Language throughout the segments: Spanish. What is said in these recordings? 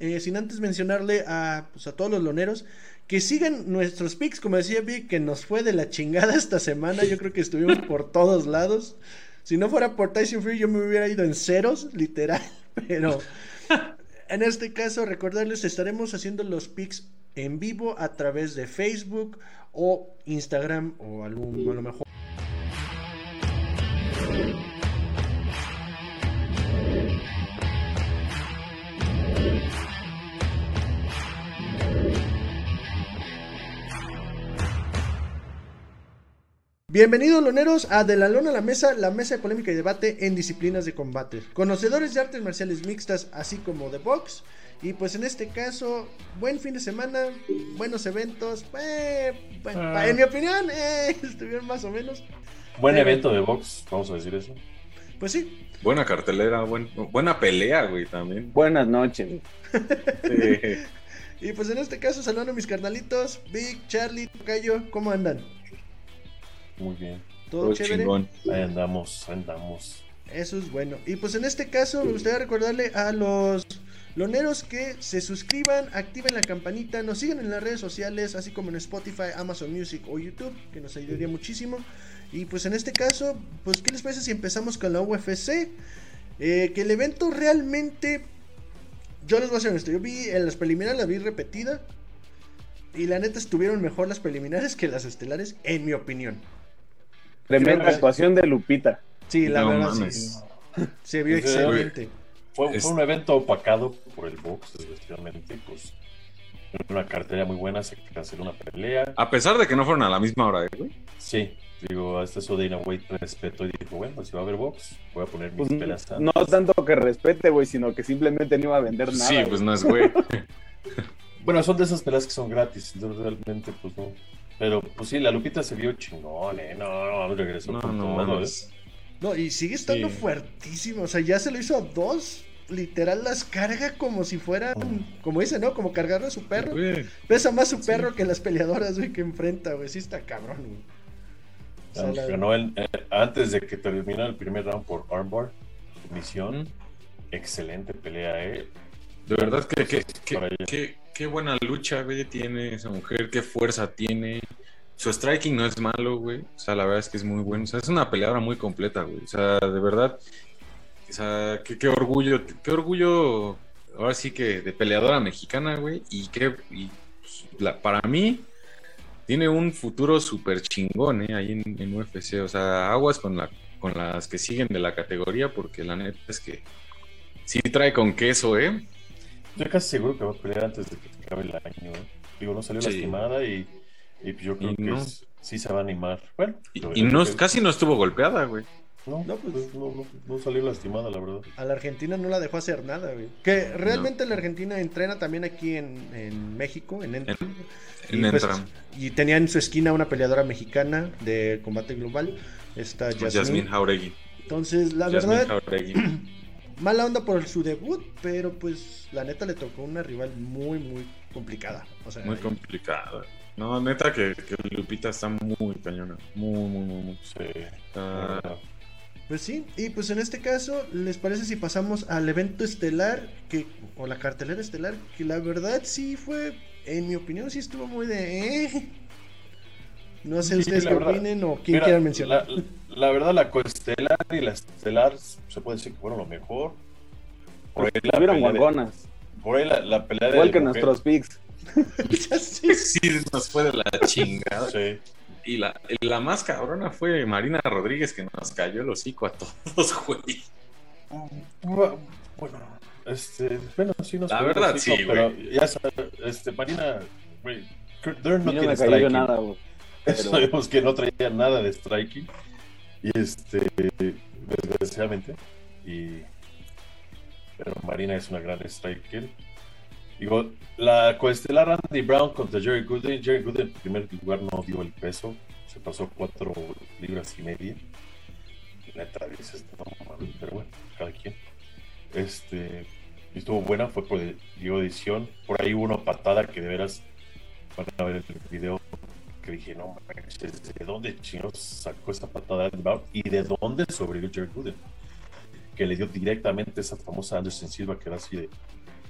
eh, sin antes mencionarle a, pues, a todos los loneros que sigan nuestros picks, como decía Vic, que nos fue de la chingada esta semana, yo creo que estuvimos por todos lados. Si no fuera por Tyson Free, yo me hubiera ido en ceros, literal, pero en este caso, recordarles, estaremos haciendo los picks en vivo a través de Facebook o Instagram o algún, a lo mejor Bienvenidos loneros a De la Lona a la Mesa, la mesa de polémica y debate en disciplinas de combate. Conocedores de artes marciales mixtas, así como de box. Y pues en este caso, buen fin de semana, buenos eventos. Eh, ah. En mi opinión, eh, estuvieron más o menos. Buen evento de box, vamos a decir eso. Pues sí. Buena cartelera, buena pelea, güey, también. Buenas noches. Y pues en este caso, saludando a mis carnalitos, Big, Charlie, Tocayo, ¿cómo andan? Muy bien. Todo, chévere. Chingón. Ahí andamos, andamos. Eso es bueno. Y pues en este caso me gustaría recordarle a los loneros que se suscriban, activen la campanita, nos sigan en las redes sociales, así como en Spotify, Amazon Music o YouTube, que nos ayudaría muchísimo. Y pues en este caso, pues ¿qué les parece si empezamos con la UFC? Eh, que el evento realmente, yo les voy a ser honesto, yo vi en las preliminares, la vi repetida. Y la neta estuvieron mejor las preliminares que las estelares, en mi opinión. Tremenda actuación de Lupita. Sí, la verdad sí. Se vio excelente. Fue, un evento opacado por el box, especialmente, pues una cartera muy buena, se canceló una pelea. A pesar de que no fueron a la misma hora, ¿eh, güey. Sí, digo, a este eso Dana White respeto y dijo, bueno, si va a haber box, voy a poner mis pues, peleas. No tanto que respete, güey, sino que simplemente no iba a vender nada. Sí, pues no es güey. bueno, son de esas peleas que son gratis, entonces realmente, pues no. Pero pues sí, la Lupita se vio chingón, ¿eh? No, no, regresó no, con no, todo, ¿eh? No, y sigue estando fuertísimo. O sea, ya se lo hizo a dos. Literal las carga como si fueran, como dice, ¿no? Como cargarle a su perro. Pesa más su perro que las peleadoras, güey, que enfrenta, güey. Sí está cabrón, güey. Ganó eh, antes de que terminara el primer round por armbar, misión. Excelente pelea, ¿eh? De verdad que, que, que, qué buena lucha, güey, tiene esa mujer, qué fuerza tiene. Su striking no es malo, güey. O sea, la verdad es que es muy bueno. O sea, es una peleadora muy completa, güey. O sea, de verdad. O sea, qué, orgullo, qué orgullo, ahora sí que de peleadora mexicana, güey. Y que pues, para mí tiene un futuro súper chingón, ¿eh? Ahí en, en, UFC. O sea, aguas con, la, con las que siguen de la categoría, porque la neta es que sí trae con queso, ¿eh? Estoy casi seguro que va a pelear antes de que acabe el año. ¿eh? Digo, no salió lastimada y, y, yo creo que sí se va a animar. Bueno, y, no, casi no estuvo golpeada, güey. No, no, pues, no, no, salió lastimada, la verdad. A la Argentina no la dejó hacer nada, güey. Que realmente la Argentina entrena también aquí en, en México, en Entram. En, y, pues, y tenía en su esquina una peleadora mexicana de combate global, esta Jasmine Jauregui. Entonces, la verdad, mala onda por su debut, pero pues la neta le tocó una rival muy, muy complicada. O sea, muy complicada. No, neta que, Lupita está muy cañona. Muy, muy, muy, muy. Pues sí, y pues en este caso, ¿les parece si pasamos al evento estelar, que, o la cartelera estelar, que la verdad sí fue, en mi opinión, sí estuvo muy de... Eh. No sé ustedes qué opinen o quién quieran mencionar. La, verdad, la coestelar y la estelar se puede decir que fueron lo mejor. Por ahí la. Por ahí la, pelea de. Igual que nuestros picks. sí, nos fue de la chingada. Sí. Y la, la más cabrona fue Marina Rodríguez que nos cayó el hocico a todos, güey. Bueno, este, bueno, sí nos La verdad, sí, pero ya sabes, este, Marina, güey, no, no me cayó nada, güey. Sabemos que no traía nada de striking. Y este, desgraciadamente. Y, pero Marina es una gran striker. Digo, la coestelar Randy Brown contra Jerry Gooden. Jerry Gooden en primer lugar no dio el peso. Se pasó cuatro libras y media. Neta, dices, no, pero bueno, cada quien. Este, estuvo buena, fue por dio edición. Por ahí hubo una patada que de veras van a ver el video que dije, no ¿de dónde chingados sacó esa patada de Brown? ¿Y de dónde sobrevivió Jerry Gooden? Que le dio directamente esa famosa Anderson Silva que era así de,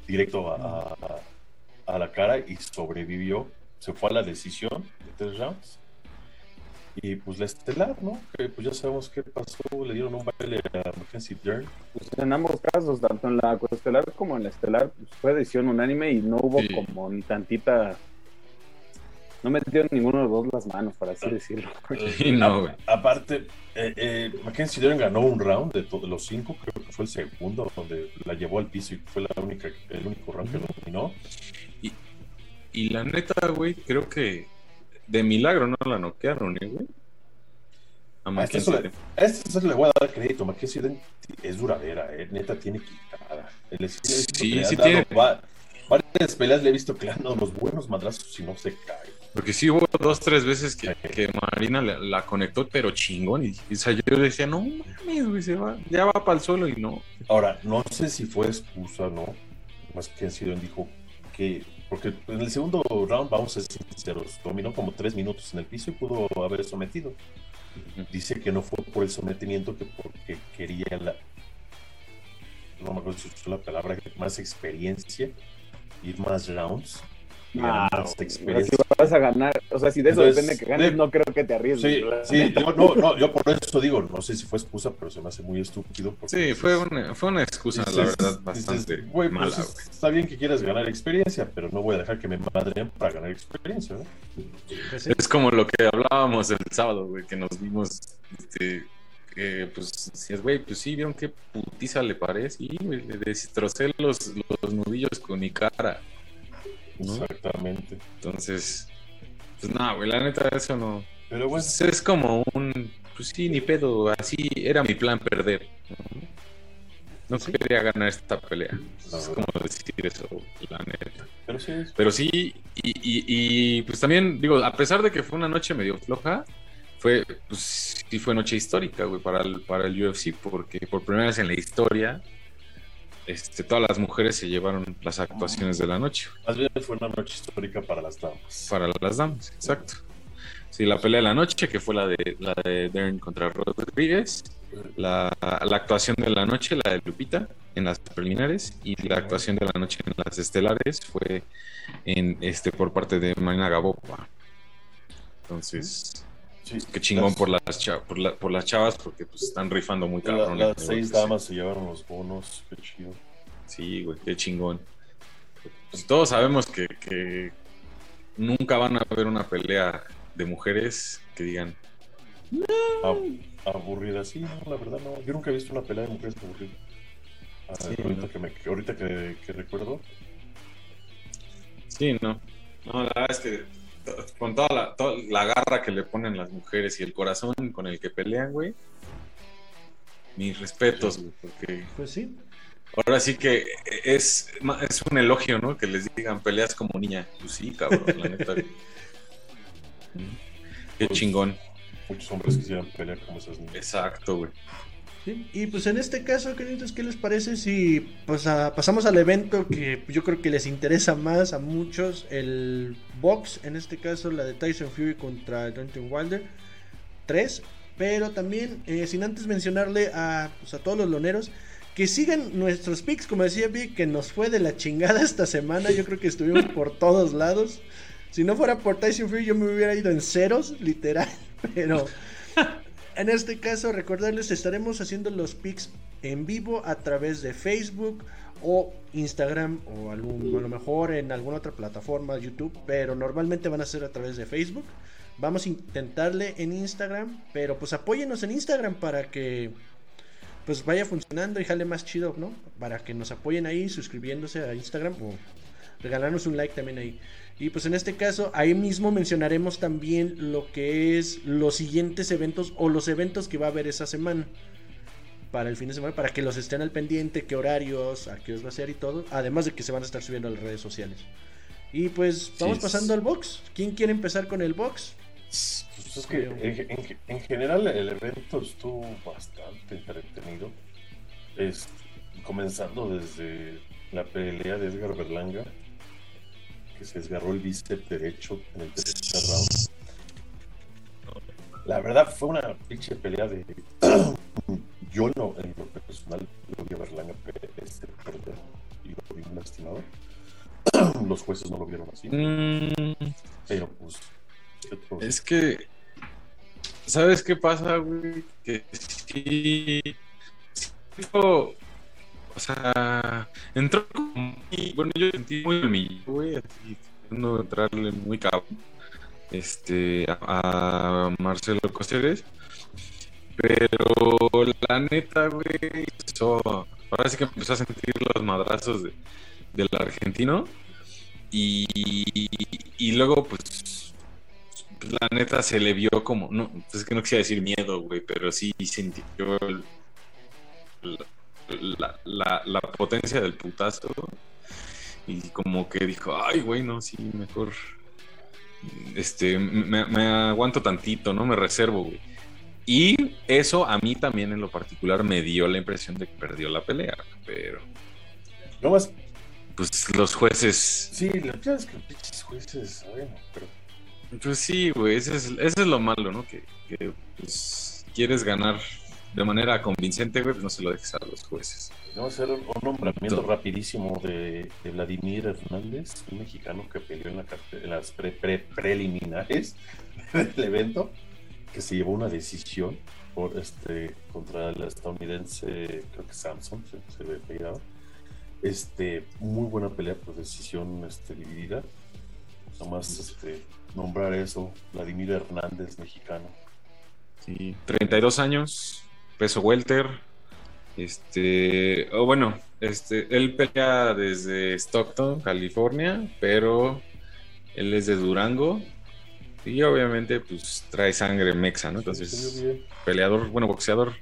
directo a, a, la cara y sobrevivió. Se fue a la decisión de tres rounds. Y pues la estelar, ¿no? Que pues ya sabemos qué pasó, le dieron un baile a Mackenzie Dern. Pues en ambos casos, tanto en la estelar como en la estelar, pues fue decisión unánime y no hubo como ni tantita no metió ninguno de los dos las manos, para así decirlo. Y no, Aparte, eh, eh, Mackenzie Dern ganó un round de, todos los cinco, creo que fue el segundo, donde la llevó al piso y fue la única, el único round que dominó. Y, y la neta, güey, creo que de milagro no la noquearon, ¿eh, güey? A Mackenzie a este le voy a dar crédito. Mackenzie es duradera, eh. neta tiene quitada. sí, sí tiene. varias peleas le he visto que le han dado los buenos madrazos y no se cae. Porque sí hubo dos, tres veces que, Marina la, conectó, pero chingón. Y, yo decía, no mames, güey, se va, ya va para el suelo y no. Ahora, no sé si fue excusa, ¿no? Más que sido dijo que. Porque en el segundo round, vamos a ser sinceros, dominó como tres minutos en el piso y pudo haber sometido. Dice que no fue por el sometimiento, que porque quería la. No me acuerdo si usó la palabra, más experiencia, ir más rounds Ah, si vas a ganar, o sea, si de eso depende que ganes, no creo que te arriesgues. Sí, yo, no, no, yo por eso digo, no sé si fue excusa, pero se me hace muy estúpido. Sí, fue una, fue una excusa, la verdad, bastante pues mala. está bien que quieras ganar experiencia, pero no voy a dejar que me madren para ganar experiencia. Pues es como lo que hablábamos el sábado, güey, que nos vimos, este, que pues es güey, pues sí, vieron qué putiza le parece, y güey, le destrocé los, los nudillos con mi cara. Exactamente. Entonces, pues nada, güey, la neta, eso no. Pero bueno. Pues, es como un. Pues sí, ni pedo, así era mi plan perder. No, quería ganar esta pelea. es como decir eso, la neta. Pero sí, Pero sí y, y, y, pues también, digo, a pesar de que fue una noche medio floja, fue, pues sí fue noche histórica, güey, para el, para el UFC, porque por primera vez en la historia este, todas las mujeres se llevaron las actuaciones de la noche. Más bien fue una noche histórica para las damas. Para las damas, exacto. Sí, la pelea de la noche, que fue la de, la de Dern contra Rodríguez. La, la, actuación de la noche, la de Lupita, en las preliminares. Y la actuación de la noche en las estelares fue en este por parte de Marina Gabopa. Entonces, Sí, Qué chingón por, las por, por, las chavas, porque pues están rifando muy cabrón. las seis damas se llevaron los bonos, qué chido. Sí, güey, qué chingón. Pues todos sabemos que, que nunca van a haber una pelea de mujeres que digan. aburrida, sí, no, la verdad no. Yo nunca he visto una pelea de mujeres aburrida. Ah, ahorita, que, me, ahorita que, que recuerdo. Sí, no. No, la verdad es que con toda la, toda la garra que le ponen las mujeres y el corazón con el que pelean, güey. Mis respetos, güey, porque... Pues sí. Ahora sí que es, es un elogio, ¿no? Que les digan peleas como niña. Pues sí, cabrón, la neta. Qué pues, chingón. Muchos hombres quisieran pelear como esas niñas. Exacto, güey. Y pues en este caso, queridos, ¿qué les parece si pues, pasamos al evento que yo creo que les interesa más a muchos? El box, en este caso la de Tyson Fury contra Jonathan Wilder 3. Pero también, eh, sin antes mencionarle a, pues, a todos los loneros, que sigan nuestros picks, como decía Vic, que nos fue de la chingada esta semana. Yo creo que estuvimos por todos lados. Si no fuera por Tyson Fury, yo me hubiera ido en ceros, literal. Pero en este caso, recordarles, estaremos haciendo los pics en vivo a través de Facebook o Instagram o a lo mejor en alguna otra plataforma, YouTube, pero normalmente van a ser a través de Facebook. Vamos a intentarle en Instagram, pero pues apóyenos en Instagram para que pues vaya funcionando y jale más chido, ¿no? Para que nos apoyen ahí suscribiéndose a Instagram o regalarnos un like también ahí. Y pues en este caso, ahí mismo mencionaremos también lo que es los siguientes eventos o los eventos que va a haber esa semana. Para el fin de semana, para que los estén al pendiente, qué horarios, a qué os va a ser y todo. Además de que se van a estar subiendo a las redes sociales. Y pues vamos pasando al box. ¿Quién quiere empezar con el box? Pues es que en, general el evento estuvo bastante entretenido. Es, comenzando desde la pelea de Edgar Berlanga que se desgarró el bíceps derecho en el tercer round. La verdad fue una pinche pelea de. Yo no, en lo personal, lo vi a Berlanga este, perder. y lo vi lastimado. Los jueces no lo vieron así. Mm. Pero pues. Es que. ¿Sabes qué pasa, güey? Que sí. O sea, entró como. Bueno, yo sentí muy humillado, güey, así, entrarle muy cabrón este, a, Marcelo Costeres. Pero la neta, güey, eso, ahora sí que empezó a sentir los madrazos de, del argentino. Y, y luego, pues, la neta se le vio como, no, es que no quisiera decir miedo, güey, pero sí sintió la, la, la, potencia del putazo. Y como que dijo, ay, güey, no, sí, mejor este, me, aguanto tantito, ¿no? Me reservo, güey. Y eso a mí también en lo particular me dio la impresión de que perdió la pelea, pero... No más... Pues los jueces... Sí, la verdad es que los jueces, bueno, pero... Pues sí, güey, eso es, es lo malo, ¿no? Que, pues, quieres ganar de manera convincente, güey, pues no se lo dejes a los jueces. Vamos a hacer un nombramiento rapidísimo de, Vladimir Hernández, un mexicano que peleó en, las preliminares del evento, que se llevó una decisión por este contra el estadounidense, creo que Samson, se, ve peleado. Este, muy buena pelea por decisión este, dividida. Nomás este, nombrar eso, Vladimir Hernández, mexicano. Sí, 32 años, peso welter. Este, o bueno, este, él pelea desde Stockton, California, pero él es de Durango y obviamente pues trae sangre mexa, ¿no? Entonces, peleador, bueno, boxeador,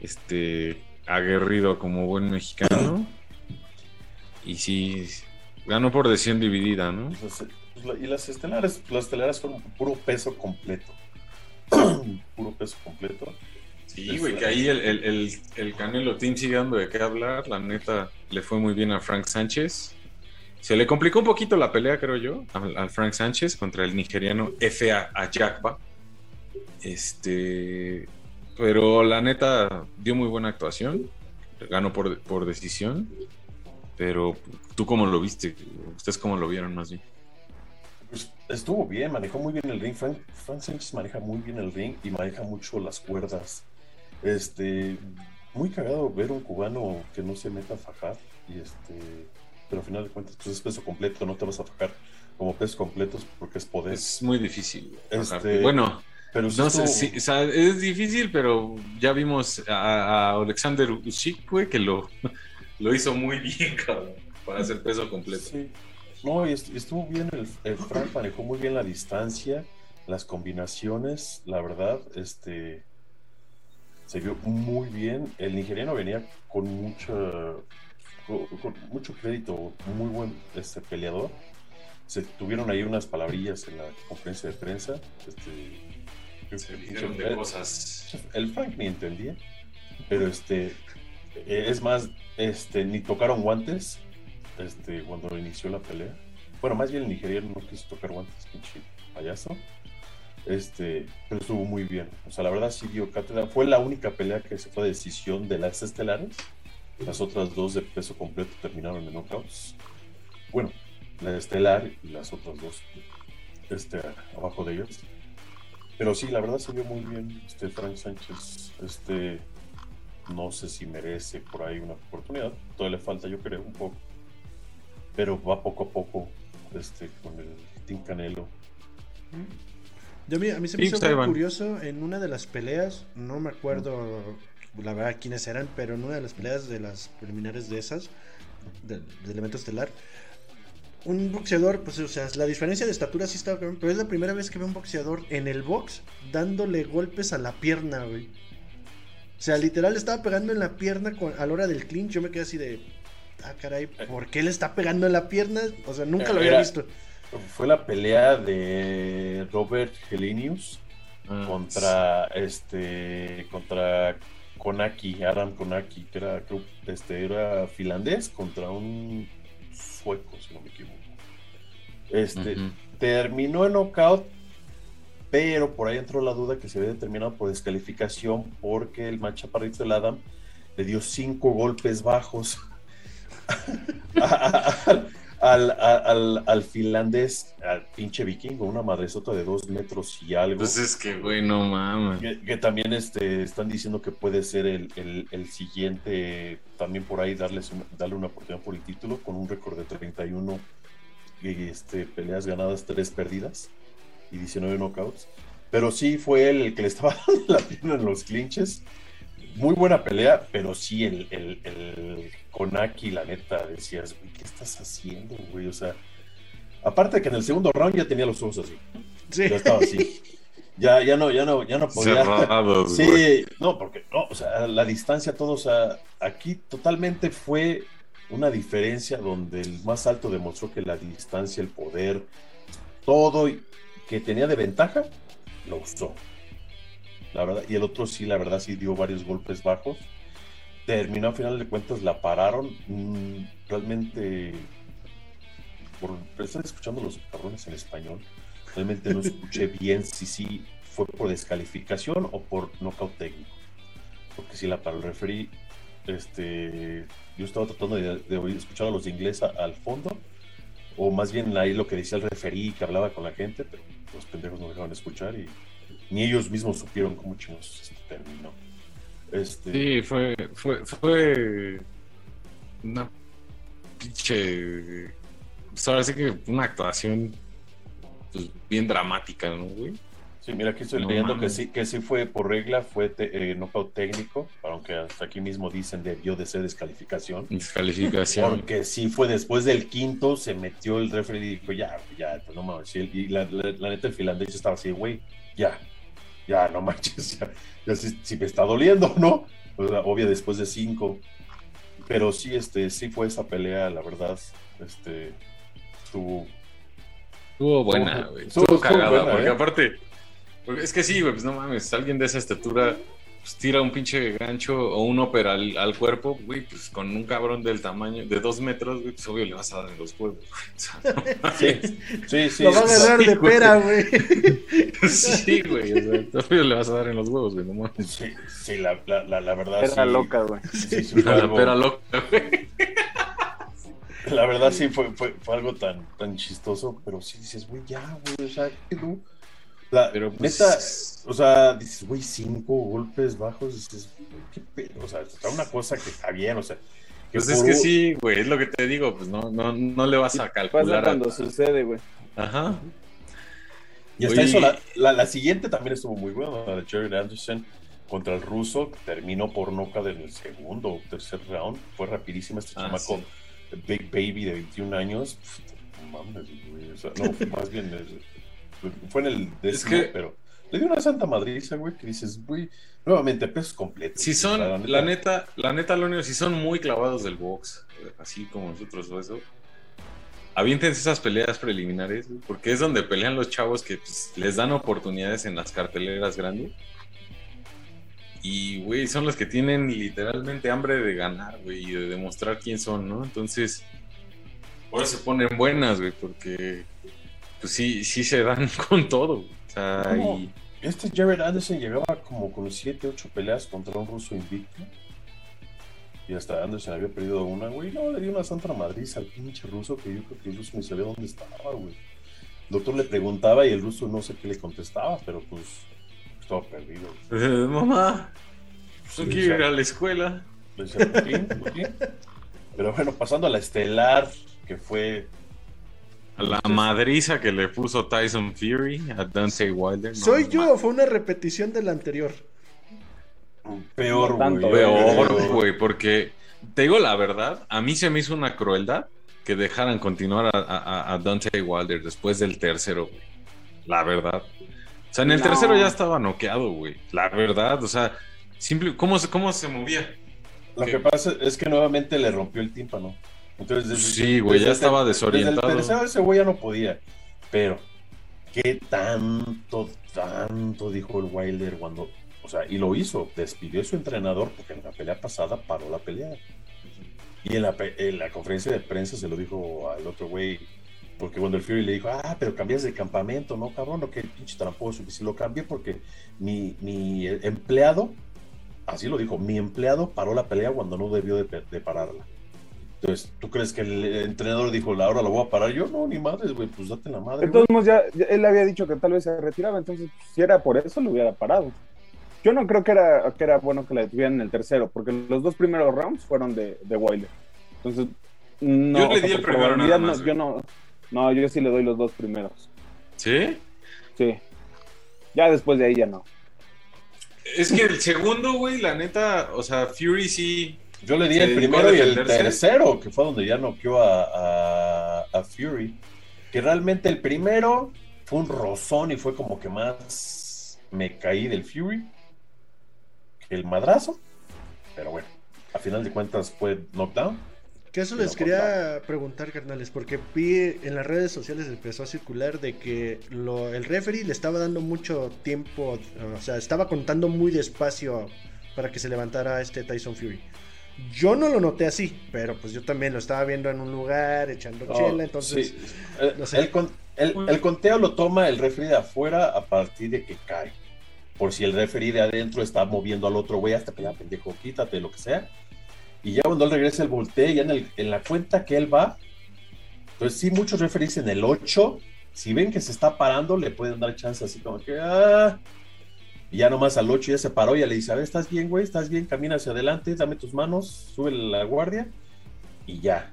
este, aguerrido como buen mexicano. Y sí, ganó por decisión dividida, ¿no? Pues, pues, y las estelares, las estelares fueron puro peso completo. puro peso completo. Sí, güey, que ahí el, el, el, Canelo Team sigue dando de qué hablar. La neta, le fue muy bien a Frank Sánchez. Se le complicó un poquito la pelea, creo yo, al, Frank Sánchez contra el nigeriano F.A. Ajakpa. Este. Pero la neta, dio muy buena actuación. Ganó por, por decisión. Pero, ¿tú cómo lo viste? ¿Ustedes cómo lo vieron más bien? Pues estuvo bien, manejó muy bien el ring. Frank, Frank Sánchez maneja muy bien el ring y maneja mucho las cuerdas. Este, muy cagado ver un cubano que no se meta a fajar y este, pero al final de cuentas pues es peso completo, no te vas a fajar como pesos completos porque es poder. Es muy difícil. Este, bueno, pero no sé, si, o sea, es difícil, pero ya vimos a, Alexander Usyk, que lo, lo hizo muy bien, cabrón, para hacer peso completo. Sí. No, y estuvo bien, el, el Frank manejó muy bien la distancia, las combinaciones, la verdad, este se vio muy bien. El nigeriano venía con mucho, con, mucho crédito, muy buen este peleador. Se tuvieron ahí unas palabrillas en la conferencia de prensa. Este, se dijeron de cosas. El Frank ni entendía, pero este eh, es más, este ni tocaron guantes este cuando inició la pelea. Bueno, más bien el nigeriano no quiso tocar guantes, pinche payaso. Este, pero estuvo muy bien. O sea, la verdad sí dio cátedra. Fue la única pelea que se fue a decisión de las estelares. Las otras dos de peso completo terminaron en knockouts. Bueno, la estelar y las otras dos este, abajo de ellas. Pero sí, la verdad se vio muy bien. Este Frank Sánchez, este, no sé si merece por ahí una oportunidad. Todavía le falta, yo creo, un poco. Pero va poco a poco este, con el Team Canelo. Yo, a mí se me hizo muy curioso en una de las peleas, no me acuerdo la verdad quiénes eran, pero en una de las peleas de las preliminares de esas, del de elemento estelar, un boxeador, pues o sea, la diferencia de estatura sí estaba pero es la primera vez que veo un boxeador en el box dándole golpes a la pierna, güey. O sea, literal estaba pegando en la pierna a la hora del clinch, yo me quedé así de, ah, caray, ¿por qué le está pegando en la pierna? O sea, nunca lo había visto fue la pelea de Robert Helenius ah, contra este contra Konaki, Adam Konaki, que era, este, era finlandés contra un sueco, si no me equivoco. Este terminó en knockout, pero por ahí entró la duda que se había determinado por descalificación porque el machaparrito del Adam le dio cinco golpes bajos. al, al, al, finlandés, al pinche vikingo, una madresota de dos metros y algo. Entonces pues que, güey, no mames. Que, también este, están diciendo que puede ser el, el, el siguiente, también por ahí darles darle una oportunidad por el título, con un récord de 31 este, peleas ganadas, 3 perdidas y 19 knockouts. Pero sí fue él el que le estaba dando la pierna en los clinches muy buena pelea, pero sí el, el, el Konaki, la neta, decías, güey, ¿qué estás haciendo, güey? O sea, aparte de que en el segundo round ya tenía los ojos así. Sí. Ya estaba así. Ya, ya no, ya no, ya no podía. sí, no, porque no, o sea, la distancia, todo, o sea, aquí totalmente fue una diferencia donde el más alto demostró que la distancia, el poder, todo que tenía de ventaja, lo usó la verdad, y el otro sí, la verdad, sí dio varios golpes bajos. Terminó a final de cuentas, la pararon. Mm, realmente, por estar escuchando los cabrones en español, realmente no escuché bien si sí fue por descalificación o por nocaut técnico. Porque si la paró el referee, este, yo estaba tratando de, oír, escuchar a los de inglés al fondo, o más bien ahí lo que decía el referee que hablaba con la gente, pero los pendejos no dejaban escuchar y ni ellos mismos supieron cómo chingos terminó. Este... Sí, fue, fue, fue una pinche. Pues ahora sí que una actuación pues, bien dramática, ¿no, güey? Sí, mira, aquí estoy leyendo que sí, que sí fue por regla, fue te, eh, técnico, aunque hasta aquí mismo dicen debió de ser descalificación. Descalificación. Porque sí fue después del quinto, se metió el referee y dijo, ya, ya, pues no mames. Y la, la neta, el finlandés estaba así, güey, ya, ya no manches, ya, si, me está doliendo, ¿no? O sea, obvio después de cinco. Pero sí, este, sí fue esa pelea, la verdad, este, estuvo... Estuvo buena, güey. Estuvo, cagada, porque ¿eh? aparte, es que sí, güey, pues no mames, alguien de esa estatura pues, tira un pinche gancho o un ópera al, cuerpo, güey, pues con un cabrón del tamaño de dos metros, güey, pues obvio le vas a dar en los huevos, sí, sí, sí. Lo va a agarrar de pera, güey. Sí, güey, obvio le vas a dar en los huevos, güey, no mames. Sí, sí, la, la, la, verdad. Pera loca, güey. Sí, sí, la pera loca, güey. La verdad sí fue, fue, fue, algo tan, tan chistoso, pero sí dices, güey, ya, güey, o sea, ¿qué no? Pero pues, neta, o sea, dices, güey, cinco golpes bajos, dices, qué pedo, o sea, está una cosa que está bien, o sea. Pues es que sí, güey, es lo que te digo, pues no, no, no le vas a calcular. cuando sucede, güey. Ajá. Y hasta eso, la, la, siguiente también estuvo muy buena, la de Jerry Anderson contra el ruso, terminó por noca en el segundo o tercer round, fue rapidísima este ah, chamaco, Big Baby de 21 años, mames, güey, o sea, no, más bien fue en el décimo, pero le dio una santa madriza, güey, que dices, güey, nuevamente, pesos completos. Si son, la neta, la neta, lo único, si son muy clavados del box, así como nosotros o eso, aviéntense esas peleas preliminares, porque es donde pelean los chavos que pues, les dan oportunidades en las carteleras grandes. Y, güey, son los que tienen literalmente hambre de ganar, güey, y de demostrar quién son, ¿no? Entonces, ahora se ponen buenas, güey, porque pues sí, sí se dan con todo. O sea, Este Jared Anderson llegaba como con 7, 8 peleas contra un ruso invicto. Y hasta Anderson había perdido una, güey. No, le dio una santa madriz al pinche ruso que yo creo que el ruso ni sabía dónde estaba, güey. El doctor le preguntaba y el ruso no sé qué le contestaba, pero pues estaba perdido. Eh, mamá, no quiero ir a la escuela. Pero bueno, pasando a la estelar, que fue la madriza que le puso Tyson Fury a Dante Wilder. Soy yo, fue una repetición de la anterior. Peor, güey. Peor, güey, porque te digo la verdad, a mí se me hizo una crueldad que dejaran continuar a, Dante Wilder después del tercero, güey. La verdad. O sea, en el tercero ya estaba noqueado, güey. La verdad, o sea, simple, ¿cómo, cómo se movía? Lo que pasa es que nuevamente le rompió el tímpano. Entonces, sí, güey, ya estaba desorientado. Desde el ese güey ya no podía. Pero, ¿qué tanto, tanto dijo el Wilder cuando. O sea, y lo hizo. Despidió a su entrenador porque en la pelea pasada paró la pelea. Y en la, en la conferencia de prensa se lo dijo al otro güey. Porque cuando el Fury le dijo, ah, pero cambias de campamento, ¿no, cabrón? No, que pinche tramposo. Y si lo cambié porque mi, mi empleado, así lo dijo, mi empleado paró la pelea cuando no debió de pararla. Entonces, ¿tú crees que el entrenador dijo, ahora lo voy a parar? Yo, no, ni madres, güey, pues date la madre. Entonces, ya, él había dicho que tal vez se retiraba, entonces, si era por eso, lo hubiera parado. Yo no creo que era, que era bueno que la detuvieran en el tercero, porque los dos primeros rounds fueron de, de Wilder. Entonces, no. Yo le di el primero nada más, no, yo no, no, yo sí le doy los dos primeros. ¿Sí? Sí. Ya después de ahí ya no. Es que el segundo, güey, la neta, o sea, Fury sí. Yo le di el primero y el tercero, que fue donde ya noqueó a, a, Fury. Que realmente el primero fue un rozón y fue como que más me caí del Fury que el madrazo. Pero bueno, a final de cuentas fue knockdown. Que eso les quería preguntar, carnales, porque vi en las redes sociales empezó a circular de que lo, el referee le estaba dando mucho tiempo, o sea, estaba contando muy despacio para que se levantara este Tyson Fury. Yo no lo noté así, pero pues yo también lo estaba viendo en un lugar, echando chela, entonces... Eh, el, conteo lo toma el referee de afuera a partir de que cae. Por si el referee de adentro está moviendo al otro güey hasta que ya pendejo, quítate, lo que sea. Y ya cuando él regresa el voltee, ya en, en la cuenta que él va, entonces sí, muchos referees en el 8, si ven que se está parando, le pueden dar chance así como que, ah, y ya nomás al 8 ya se paró, ya le dice, a ver, ¿estás bien, güey? ¿Estás bien? Camina hacia adelante, dame tus manos, sube la guardia, y ya.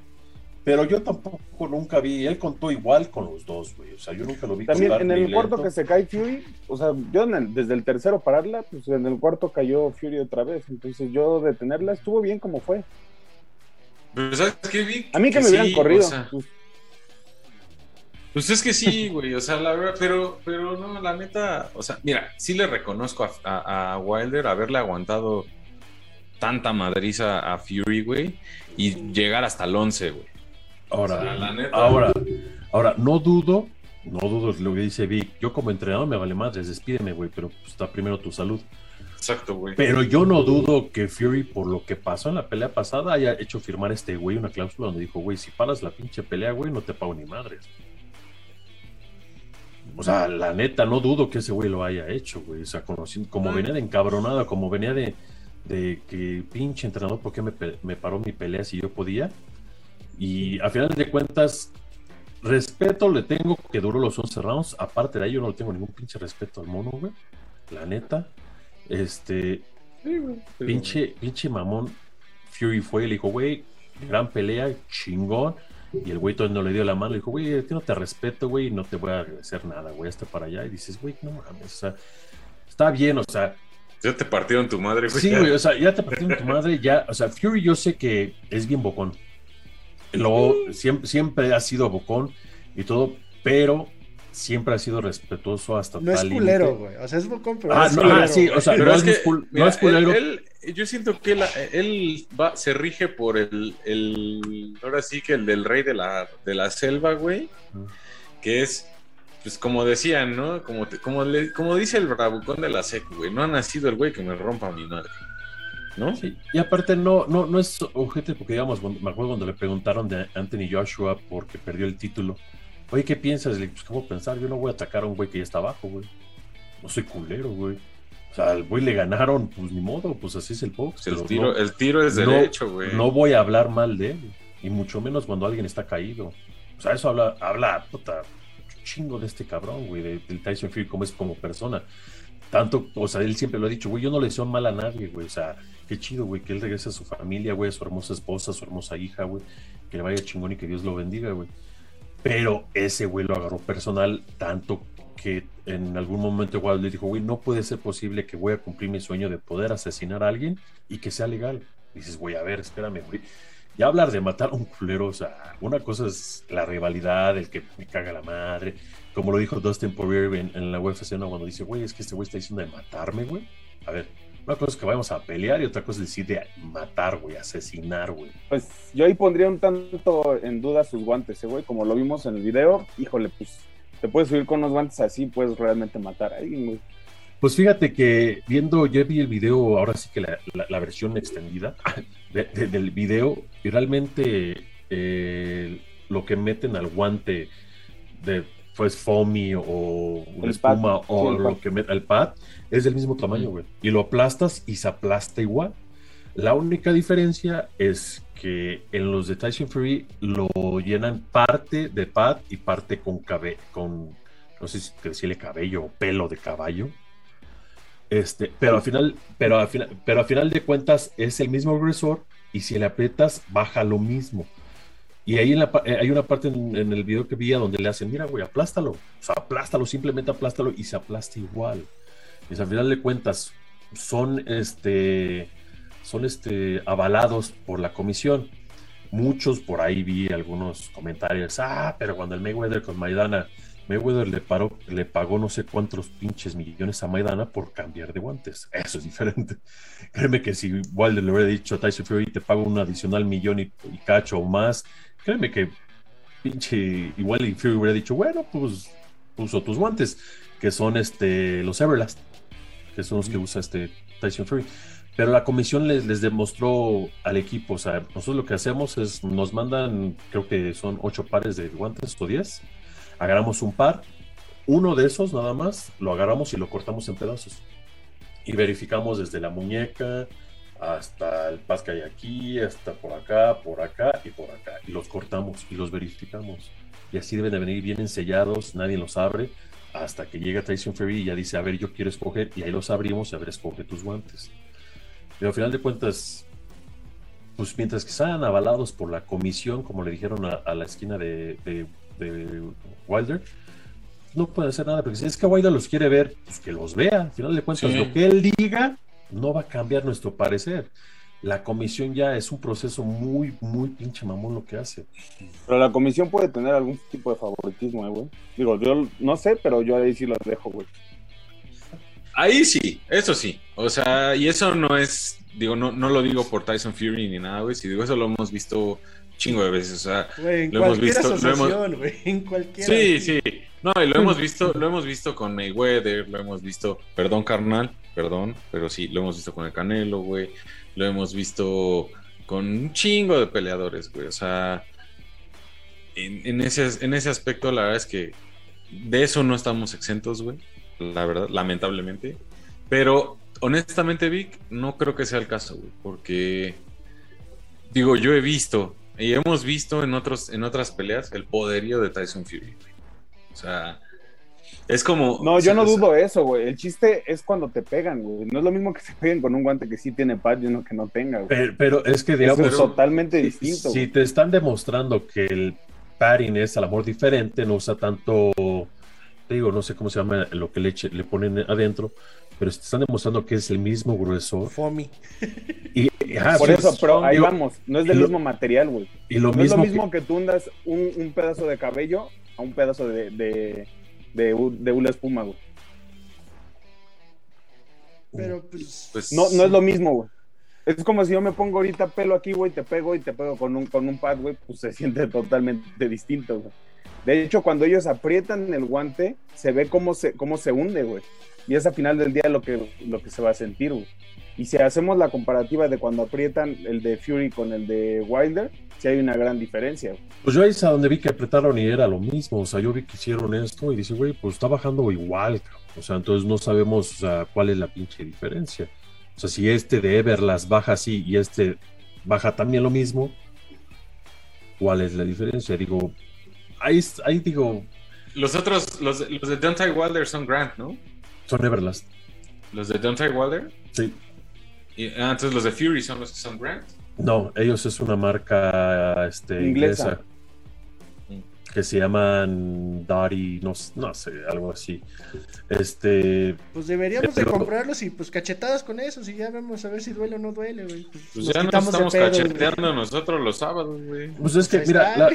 Pero yo tampoco nunca vi, él contó igual con los dos, güey. O sea, yo nunca lo vi También en el cuarto que se cae Fury, o sea, yo desde el tercero pararla, pues en el cuarto cayó Fury otra vez. Entonces yo detenerla estuvo bien como fue. Pero ¿sabes qué vi? A mí que, me hubieran corrido. pues. Pues es que sí, güey, o sea, la verdad, pero, pero no, la neta, o sea, mira, sí le reconozco a, a Wilder haberle aguantado tanta madriza a Fury, güey, y llegar hasta el 11, güey. Ahora, ahora, ahora, no dudo, no dudo lo que dice Vic. Yo como entrenador me vale madres, despídeme, güey, pero pues, está primero tu salud. Exacto, güey. Pero yo no dudo que Fury, por lo que pasó en la pelea pasada, haya hecho firmar este güey una cláusula donde dijo, güey, si paras la pinche pelea, güey, no te pago ni madres. O sea, la neta, no dudo que ese güey lo haya hecho, güey. O sea, como ah. venía de encabronada, como venía de, de que pinche entrenador, ¿por qué me, me paró mi pelea si yo podía? Y a final de cuentas, respeto le tengo que duró los 11 rounds. Aparte de ahí, yo no le tengo ningún pinche respeto al mono, güey. La neta. Este. pinche, pinche mamón. Fury fue y le dijo, güey, gran pelea, chingón. Y el güey todavía no le dio la mano. Le dijo, güey, a no te respeto, güey, y no te voy a agradecer nada, güey, hasta para allá. Y dices, güey, no mames, o sea, está bien, o sea. Ya te partieron tu madre, güey. Sí, güey, o sea, ya te partieron tu madre, ya, o sea, Fury yo sé que es bien bocón lo, siempre, siempre ha sido bocón y todo, pero siempre ha sido respetuoso hasta no es culero, güey. O sea, es bocón, pero ah, es no, ah, sí, o sea, no, es, no es culero. yo siento que él, va, se rige por el, el, ahora sí que el del rey de la, de la selva, güey, que es, pues como decían, ¿no? Como, como, le, como dice el bravucón de la sec, güey, no ha nacido el güey que me rompa mi madre. ¿no? Sí, y aparte no, no, no es objeto porque digamos, me acuerdo cuando le preguntaron de Anthony Joshua porque perdió el título. Oye, ¿qué piensas? Le pues, ¿cómo pensar? Yo no voy a atacar a un güey que ya está abajo, güey. No soy culero, güey. O sea, al güey le ganaron, pues ni modo, pues así es el box. El, tiro, el tiro es derecho, güey. No voy a hablar mal de él, y mucho menos cuando alguien está caído. O sea, eso habla, habla, puta, chingo de este cabrón, güey, del Tyson Fury como es como persona. Tanto, o sea, él siempre lo ha dicho, güey, yo no le deseo mal a nadie, güey. O sea, qué chido, güey, que él regrese a su familia, güey, a su hermosa esposa, a su hermosa hija, güey, que le vaya chingón y que Dios lo bendiga, güey. Pero ese güey lo agarró personal tanto que en algún momento igual le dijo, güey, no puede ser posible que voy a cumplir mi sueño de poder asesinar a alguien y que sea legal. dices, güey, a ver, espérame, güey. Ya hablar de matar a un culero, o sea, una cosa es la rivalidad, el que me caga la madre, como lo dijo Dustin Poirier en, en la UFC, ¿no? cuando dice, güey, es que este güey está diciendo de matarme, güey. A ver, una cosa es que vayamos a pelear y otra cosa es decir de matar, güey, asesinar, güey. Pues yo ahí pondría un tanto en duda sus guantes, ¿eh, güey. Como lo vimos en el video, híjole, pues te puedes subir con unos guantes así, puedes realmente matar a alguien, güey. Pues fíjate que viendo, yo vi el video, ahora sí que la, versión extendida del video, y realmente eh, lo que meten al guante de pues foamy o una espuma o lo que mete el pad es del mismo tamaño, güey. Y lo aplastas y se aplasta igual. La única diferencia es que en los de Tyson Fury lo llenan parte de pad y parte con cabello, con no sé si decirle cabello o pelo de caballo. Este, pero al final, pero al final, pero al final de cuentas es el mismo agresor y si le aprietas baja lo mismo. Y ahí eh, hay una parte en, el video que vi donde le hacen, mira, güey, aplástalo. O sea, aplástalo, simplemente aplástalo y se aplasta igual. Y al final de cuentas son, este, son este, avalados por la comisión. Muchos por ahí vi algunos comentarios, ah, pero cuando el Mayweather con Maidana Mayweather le, paró, le pagó no sé cuántos pinches millones a Maidana por cambiar de guantes. Eso es diferente. Créeme que si Wilder le hubiera dicho a Tyson Fury, te pago un adicional millón y, cacho o más, créeme que pinche igual y Fury hubiera dicho, bueno, pues puso tus guantes, que son este los Everlast, que son los que usa este Tyson Fury. Pero la comisión les, les, demostró al equipo, o sea, nosotros lo que hacemos es, nos mandan, creo que son ocho pares de guantes o diez, agarramos un par, uno de esos nada más, lo agarramos y lo cortamos en pedazos. Y verificamos desde la muñeca hasta el pas que hay aquí, hasta por acá, por acá y por acá. Y los cortamos y los verificamos. Y así deben de venir bien ensellados, nadie los abre, hasta que llega Tyson Fury y ya dice, a ver, yo quiero escoger, y ahí los abrimos y a ver, escoge tus guantes. Pero al final de cuentas, pues mientras que sean avalados por la comisión, como le dijeron a, la esquina de de Wilder, no puede hacer nada, porque si es que Wilder los quiere ver, pues que los vea. Al final de cuentas, lo que él diga no va a cambiar nuestro parecer. La comisión ya es un proceso muy, muy pinche mamón lo que hace. Pero la comisión puede tener algún tipo de favoritismo, ¿eh, güey. Digo, yo no sé, pero yo ahí sí lo dejo, güey. Ahí sí, eso sí. O sea, y eso no es, digo, no, no lo digo por Tyson Fury ni nada, güey. Si digo eso lo hemos visto chingo de veces. O sea, lo hemos visto. Lo hemos... en cualquier. Sí, sí. No, y lo hemos visto, lo hemos visto con Mayweather, lo hemos visto, perdón, carnal, perdón, pero sí, lo hemos visto con el Canelo, güey. Lo hemos visto con un chingo de peleadores, güey. O sea, en, ese, en ese aspecto, la verdad es que de eso no estamos exentos, güey. La verdad, lamentablemente. Pero honestamente, Vic, no creo que sea el caso, güey. Porque, digo, yo he visto y hemos visto en, otros, en otras peleas el poderío de Tyson Fury. O sea, es como. No, yo no dudo eso, güey. El chiste es cuando te pegan, güey. No es lo mismo que se peguen con un guante que sí tiene pad y uno que no tenga, güey. Pero, es que, digamos. es totalmente distinto. Si, te están demostrando que el padding es a lo mejor diferente, no usa tanto. Te digo, no sé cómo se llama lo que le, le ponen adentro, pero te están demostrando que es el mismo grueso. Fomi. Y, Por eso, pero ahí vamos, no es del mismo material, güey. Y lo no mismo es lo mismo que, tú hundas un, pedazo de cabello a un pedazo de, de, de, una espuma, güey. Pero pues... pues no, no es lo mismo, güey. Es como si yo me pongo ahorita pelo aquí, güey, te pego y te pego con un, con un pad, güey, pues se siente totalmente distinto, güey. De hecho, cuando ellos aprietan el guante, se ve cómo se, cómo se hunde, güey. Y es a final del día lo que, lo que se va a sentir, güey. Y si hacemos la comparativa de cuando aprietan el de Fury con el de Wilder, sí hay una gran diferencia. Pues yo ahí es a donde vi que apretaron y era lo mismo. O sea, yo vi que hicieron esto y dice, güey, pues está bajando igual. O sea, entonces no sabemos o sea, cuál es la pinche diferencia. O sea, si este de Everlast baja así y este baja también lo mismo, ¿cuál es la diferencia? Digo, ahí, ahí digo. Los otros, los, los de Dante Wilder son Grant, ¿no? Son Everlast. ¿Los de Dante Wilder? Sí. Y, ah, entonces los de Fury son los que son Grant. No, ellos es una marca este, inglesa. que se llaman Dari, no, no, sé, algo así. Este. Pues deberíamos de comprarlos y pues cachetadas con esos y ya vemos a ver si duele o no duele, güey. Pues, pues ya nos estamos cacheteando nosotros los sábados, güey. Pues es que, pues mira, la,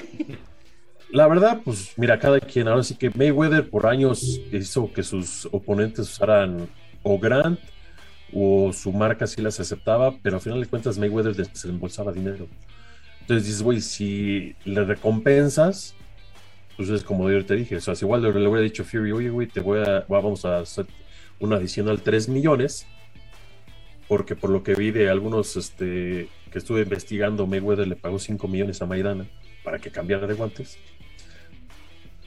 la, verdad, pues mira, cada quien, ahora sí que Mayweather por años hizo que sus oponentes usaran o Grant o su marca sí las aceptaba, pero al final de cuentas Mayweather desembolsaba dinero. Entonces dices, güey, si le recompensas, pues es como yo te dije, o sea, si igual le, hubiera dicho Fury, oye, güey, te voy a, vamos a hacer una adicional 3 millones, porque por lo que vi de algunos este, que estuve investigando, Mayweather le pagó 5 millones a Maidana para que cambiara de guantes.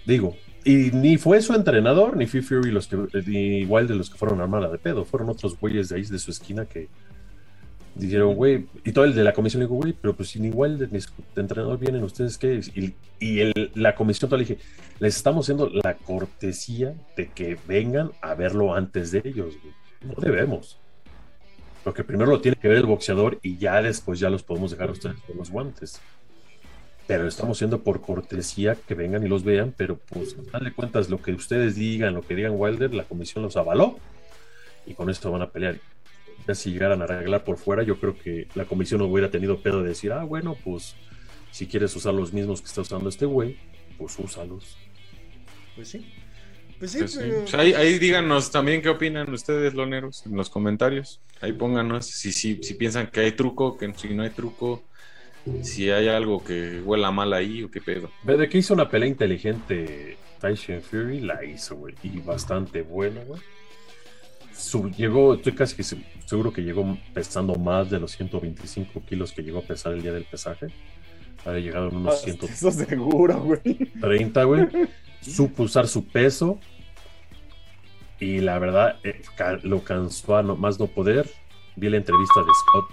Digo, y ni fue su entrenador, ni fue Fury los que, ni igual de los que fueron armada de pedo, fueron otros güeyes de ahí de su esquina que dijeron, güey, y todo el de la comisión le dijo, güey, pero pues sin igual de mis de entrenador vienen ustedes qué, y, el, la comisión le dije, les estamos haciendo la cortesía de que vengan a verlo antes de ellos. No debemos. Porque primero lo tiene que ver el boxeador y ya después ya los podemos dejar a ustedes con los guantes. Pero estamos haciendo por cortesía que vengan y los vean, pero pues dale cuentas lo que ustedes digan, lo que digan Wilder, la comisión los avaló y con esto van a pelear. Ya si llegaran a arreglar por fuera, yo creo que la comisión no hubiera tenido pedo de decir, ah, bueno, pues si quieres usar los mismos que está usando este güey, pues úsalos. Pues sí. Pues sí, Pues sí. pero... Pues ahí, ahí díganos también qué opinan ustedes, loneros, en los comentarios. Ahí pónganos si, si, si piensan que hay truco, que si no hay truco, si hay algo que huela mal ahí o qué pedo. Ve, De que hizo una pelea inteligente Tyson Fury, la hizo, güey. Y bastante buena, güey. Llegó, estoy casi que seguro que llegó pesando más de los 125 kilos que llegó a pesar el día del pesaje. Había llegado en unos Eso seguro, güey. 130, güey. Supo usar su peso. Y la verdad, eh, lo cansó a no, más no poder. Vi la entrevista de Scott.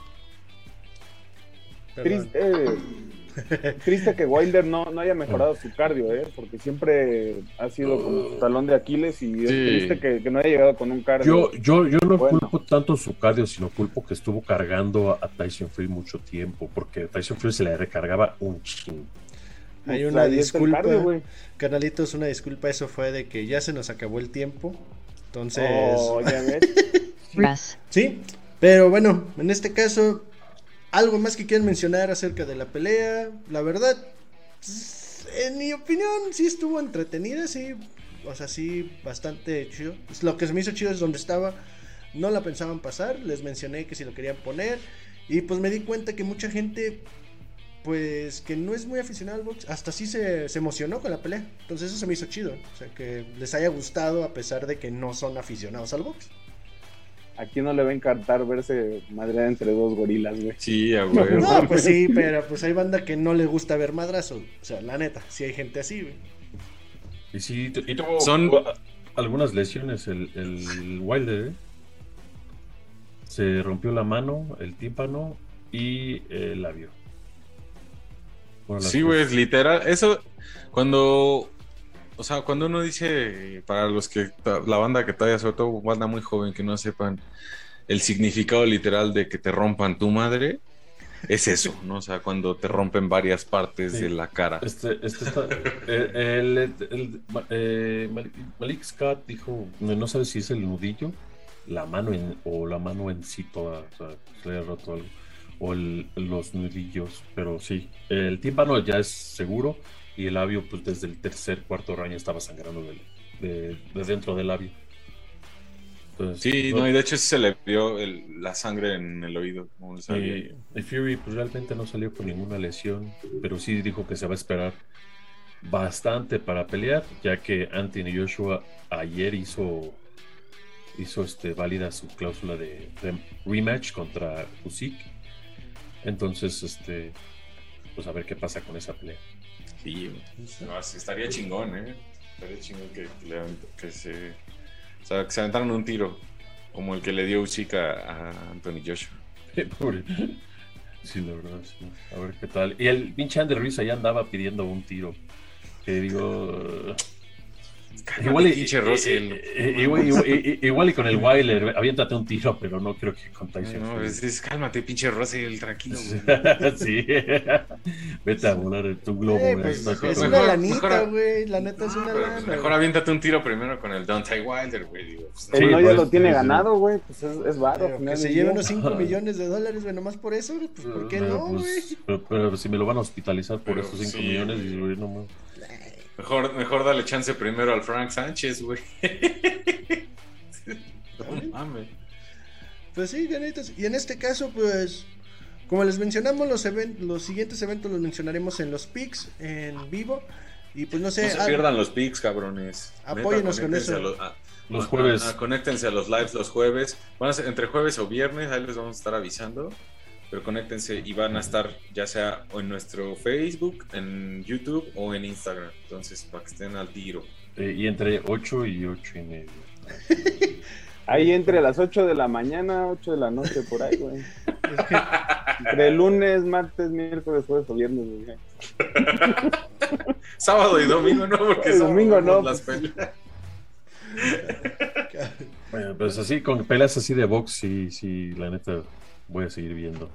Triste, eh, triste que Wilder no, no haya mejorado su cardio, ¿eh? Porque siempre ha sido como su talón de Aquiles y es Sí. triste que, que no haya llegado con un cardio. Yo, yo, yo no Bueno. culpo tanto su cardio, sino culpo que estuvo cargando a, a Tyson Fury mucho tiempo, porque Tyson Fury se le recargaba un ching. Hay una disculpa, cardio, canalitos, una disculpa, eso fue de que ya se nos acabó el tiempo. Entonces, Oh, ya ves. Russ. sí, pero bueno, en este caso, algo más que quieran mencionar acerca de la pelea, la verdad, en mi opinión, sí estuvo entretenida, sí, o sea, sí, bastante chido. Pues Lo que se me hizo chido es donde estaba, no la pensaban pasar, les mencioné que si lo querían poner, y pues me di cuenta que mucha gente pues que no es muy aficionado al box, hasta sí se, se emocionó con la pelea. Entonces eso se me hizo chido. O sea, que les haya gustado a pesar de que no son aficionados al box. ¿A quién no le va a encantar verse madrear entre dos gorilas, güey? Sí, a huevo. No, pues sí, pero pues hay banda que no le gusta ver madrazo. O sea, la neta, sí hay gente así, güey. Y sí, tu- y tuvo, Son- algunas lesiones el, el Wilder, ¿eh? Se rompió la mano, el tímpano y el labio. Sí, güey, literal. Eso, cuando. O sea, cuando uno dice, para los que. La banda que todavía, sobre todo banda muy joven, que no sepan el significado literal de que te rompan tu madre, es eso, ¿no? O sea, cuando te rompen varias partes Sí. de la cara. Este, este está, eh, el, el- eh, Malik- Scott dijo, no, no sabe si es el nudillo, la mano en, o la mano en sí toda, o sea, se le ha roto algo, o el- los nudillos, pero sí, el tímpano ya es seguro y el labio, pues desde el tercer, cuarto raño estaba sangrando de, de dentro del labio. Entonces, Sí, no, y de hecho se le vio el- la sangre en el oído. como salía. y, y Fury pues realmente no salió con ninguna lesión, pero sí dijo que se va a esperar bastante para pelear, ya que Anthony Joshua ayer hizo hizo este válida su cláusula de, de rematch contra Usyk. Entonces, este pues a ver qué pasa con esa pelea. Sí, no, estaría chingón, ¿eh? Estaría chingón que, que que se. O sea, que se aventaran un tiro. Como el que le dio Usyk a, a Anthony Joshua. Pobre. Sí, la verdad, sí. A ver qué tal. Y el pinche Andy Ruiz allá andaba pidiendo un tiro. Que digo. Igual y, pinche Russell. eh, eh, igual, igual- i- igual y con el Wilder, aviéntate un tiro, pero no creo que con Tyson. No, es, es- cálmate, pinche Russell, tranquilo. güey. sí. Vete a volar tu globo. Eh, güey. pues, es una Mejor- lanita, mejor- güey. La neta es una pero, lana. pues, mejor güey. aviéntate un tiro primero con el Dante Wilder, güey. Pues, El Sí, no ya pues, lo tiene sí, sí. ganado, güey. Pues es, es varo. Pero que se lleve unos 5 millones de dólares, güey, nomás por eso, güey, pues ¿por qué Pero, no, güey? pues, pero, pero si me lo van a hospitalizar por Pero, esos 5 sí, millones, güey. y, güey, no mames. Mejor, mejor dale chance primero al Frank Sánchez, güey. no mames. Pues sí, llanitos. Y en este caso, pues, como les mencionamos, los, los siguientes eventos los mencionaremos en los pics, en vivo. Y pues no sé, No se ah, pierdan los pics, cabrones. Apóyenos con eso. a los- a- Los a- jueves. a- conéctense a los lives los jueves. Van a ser entre jueves o viernes, ahí les vamos a estar avisando. Pero conéctense y van a estar ya sea en nuestro Facebook, en YouTube o en Instagram. Entonces, para que estén al tiro. Eh, y entre 8 y 8 y medio. Ahí entre las 8 de la mañana, 8 de la noche, por ahí, güey. Entre lunes, martes, miércoles, jueves o viernes, güey. Sábado y domingo no, porque El domingo no, las peleas. Bueno, pues así, con peleas así de box, sí, sí, la neta, voy a seguir viendo.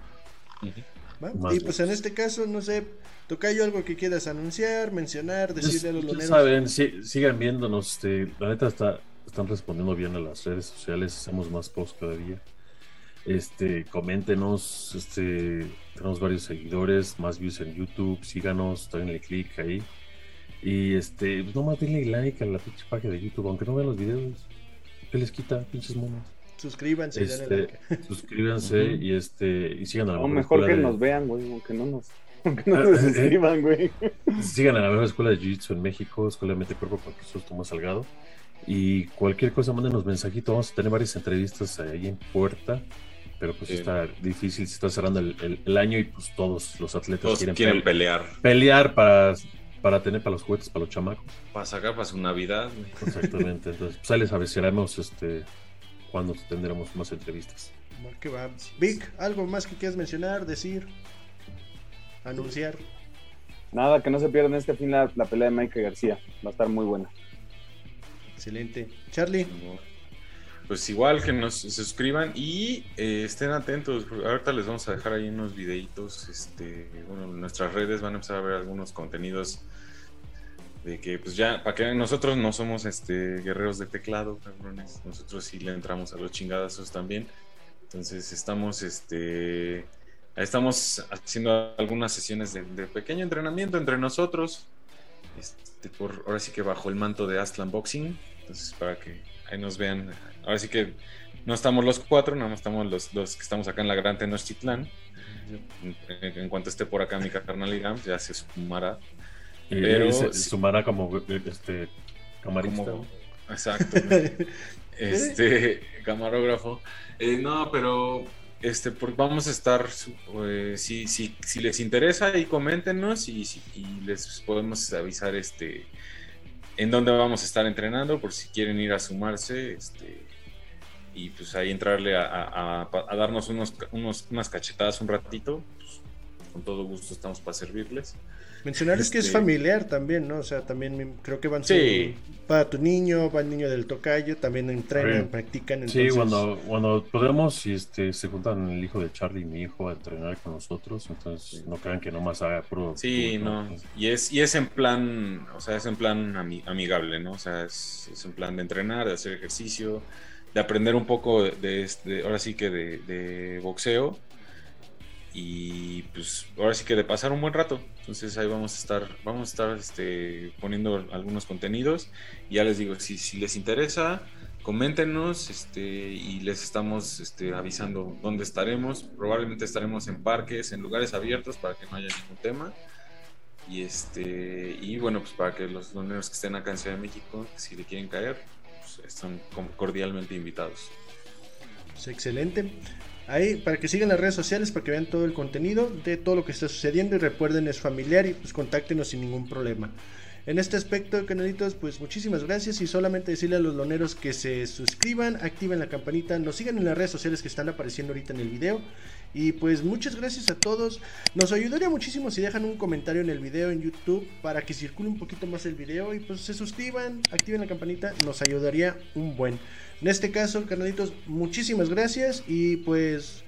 Y pues en este caso, no sé, tocayo algo que quieras anunciar, mencionar, decirle a los loneros. saben, sí- sigan viéndonos. este, la neta está, están respondiendo bien a las redes sociales. Hacemos más posts cada día. Este, coméntenos. Este, tenemos varios seguidores, más views en YouTube. Síganos, denle click ahí. Y este, pues nomás denle like a la pinche página de YouTube, aunque no vean los videos. ¿Qué les quita, pinches monos? Suscríbanse, denle Este, like. suscríbanse y este, y sigan a la O mejor mejor que de- nos vean, güey, aunque no nos, aunque no nos escriban, güey. Sigan a la mejor escuela de Jiu-Jitsu en México, Escuela de Mente y Cuerpo con Jesús Tomás Salgado. Y cualquier cosa, mándenos mensajito. Vamos a tener varias entrevistas ahí en puerta. Pero pues Sí. está difícil, se está cerrando el, el- el año y pues todos los atletas Todos quieren, quieren pe- pelear pelear para, para tener para los juguetes, para los chamacos. para sacar para su Navidad. güey. Exactamente. Entonces, pues ahí les avisaremos este, cuando tendremos más entrevistas. Que va. Vic, ¿algo más que quieras mencionar, decir, anunciar? Nada, que no se pierdan este fin la, la pelea de Mike García. Va a estar muy buena. Excelente. Charlie, Pues igual que nos suscriban y eh, estén atentos. Ahorita les vamos a dejar ahí unos videitos. Este, bueno, en nuestras redes van a empezar a ver algunos contenidos de que pues ya, para que nosotros no somos este guerreros de teclado, cabrones. Nosotros sí le entramos a los chingadazos también. Entonces estamos este estamos haciendo algunas sesiones de, de pequeño entrenamiento entre nosotros. Este, por ahora sí que bajo el manto de Astlan Boxing. Entonces para que ahí nos vean. Ahora sí que no estamos los cuatro, nada más estamos los dos que estamos acá en la Gran Tenochtitlán. En, en cuanto esté por acá mi carnalidad, ya se sumará. Y Pero se sí. sumará como este camarista. Como- exacto. este camarógrafo. Eh, no, pero este por- vamos a estar su- eh, si, si, si les interesa y coméntenos y, si- y les podemos avisar este en dónde vamos a estar entrenando por si quieren ir a sumarse este y pues ahí entrarle a, a- a- a darnos unos, unos unas cachetadas un ratito pues, con todo gusto estamos para servirles mencionarles que es Este- familiar también, ¿no? O sea, también creo que van Sí. su- para tu niño, va el niño del tocayo, también entrenan, Sí. practican. Sí, Entonces, cuando, cuando podemos, si este, se juntan el hijo de Charlie y mi hijo a entrenar con nosotros, entonces no crean que nomás haga puro. Sí, puro- no. Y es, y es en plan, o sea, es en plan ami- amigable, ¿no? O sea, es, es en plan de entrenar, de hacer ejercicio, de aprender un poco de, de este- ahora sí que de, de boxeo. Y pues ahora sí que de pasar un buen rato. Entonces ahí vamos a estar, vamos a estar este, poniendo algunos contenidos. Y ya les digo, si, si les interesa, coméntenos este, y les estamos este, avisando dónde estaremos. Probablemente estaremos en parques, en lugares abiertos para que no haya ningún tema. Y este y bueno, pues para que los loneros que estén acá en Ciudad de México, si le quieren caer, pues están cordialmente invitados. pues, excelente. Ahí, para que sigan las redes sociales, para que vean todo el contenido de todo lo que está sucediendo y recuerden es familiar y pues contáctenos sin ningún problema. En este aspecto, canalitos, pues muchísimas gracias y solamente decirle a los loneros que se suscriban, activen la campanita, nos sigan en las redes sociales que están apareciendo ahorita en el video. Y pues muchas gracias a todos. Nos ayudaría muchísimo si dejan un comentario en el video en YouTube para que circule un poquito más el video y pues se suscriban, activen la campanita, nos ayudaría un buen. En este caso, carnalitos, muchísimas gracias y pues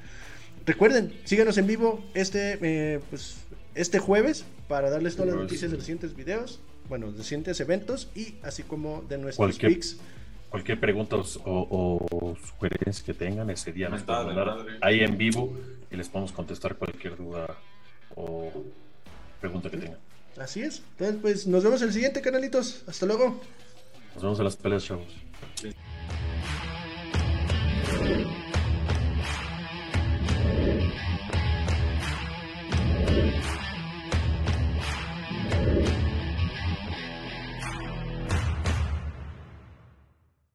recuerden, síganos en vivo este eh, pues este jueves para darles todas las noticias de los siguientes videos, bueno, de siguientes eventos y así como de nuestros cualquier, picks. Cualquier pregunta o, o, sugerencia que tengan ese día nos pueden hablar ahí en vivo y les podemos contestar cualquier duda o pregunta que tengan. Así es. Entonces, pues nos vemos en el siguiente, canalitos. Hasta luego. Nos vemos en las peleas, chavos.